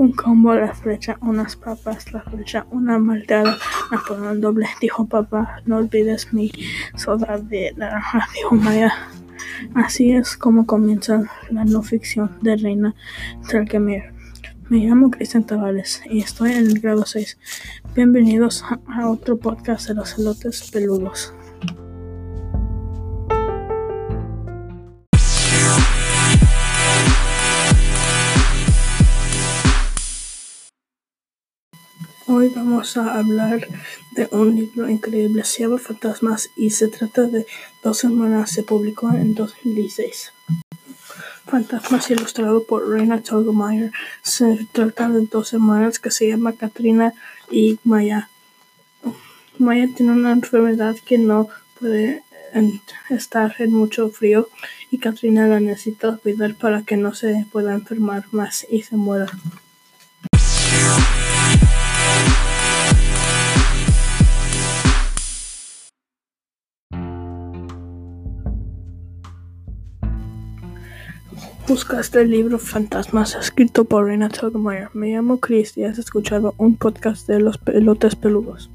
Un combo, la flecha, unas papas, la flecha, una malteada, Napoleón doble, dijo papá, no olvides mi soda de naranja, dijo Maya. Así es como comienza la no ficción de Reina Telgemir. Me llamo Cristian Tavares y estoy en el grado 6. Bienvenidos a otro podcast de los elotes peludos. Hoy vamos a hablar de un libro increíble, se llama Fantasmas y se trata de dos hermanas, se publicó en 2016. Fantasmas ilustrado por Reina Telgemeier. Se trata de dos hermanas que se llaman Katrina y Maya. Maya tiene una enfermedad que no puede estar en mucho frío y Katrina la necesita cuidar para que no se pueda enfermar más y se muera. Buscaste el libro Fantasmas escrito por Reina Telgemeier. Me llamo Chris y has escuchado un podcast de los pelotes peludos.